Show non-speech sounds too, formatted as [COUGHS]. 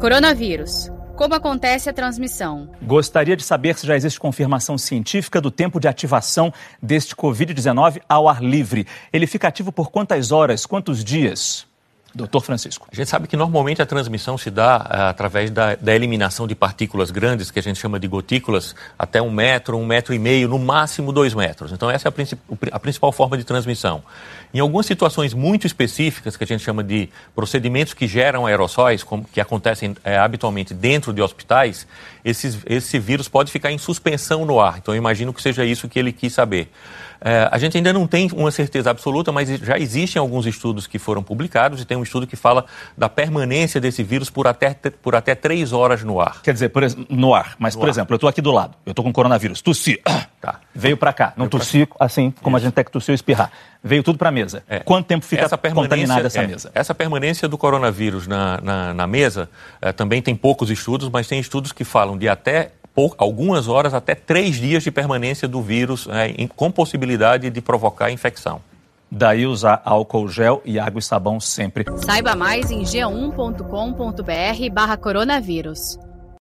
Coronavírus. Como acontece a transmissão? Gostaria de saber se já existe confirmação científica do tempo de ativação deste Covid-19 ao ar livre. Ele fica ativo por quantas horas, quantos dias? Doutor Francisco. A gente sabe que normalmente a transmissão se dá uh, através da, da, eliminação de partículas grandes, que a gente chama de gotículas, até um metro, um metro e meio, no máximo dois metros. Então, essa é a, princip a principal forma de transmissão. Em algumas situações muito específicas, que a gente chama de procedimentos que geram aerossóis, como, que acontecem é, habitualmente dentro de hospitais, esses, esse vírus pode ficar em suspensão no ar. Então, eu imagino que seja isso que ele quis saber. É, a gente ainda não tem uma certeza absoluta, mas já existem alguns estudos que foram publicados e tem um estudo que fala da permanência desse vírus por até, por até três horas no ar. Quer dizer, por, no ar. Mas, no por ar. exemplo, eu estou aqui do lado, eu estou com coronavírus, tossi, tá. [COUGHS] veio para cá, não tossi assim como Isso. a gente tem que tossir ou espirrar. Veio tudo para a mesa. É. Quanto tempo fica essa contaminada essa é, mesa? Essa permanência do coronavírus na, na, na mesa é, também tem poucos estudos, mas tem estudos que falam de até algumas horas até três dias de permanência do vírus em, com possibilidade de provocar infecção. Daí usar álcool gel e água e sabão sempre. Saiba mais em g1.com.br barra coronavírus.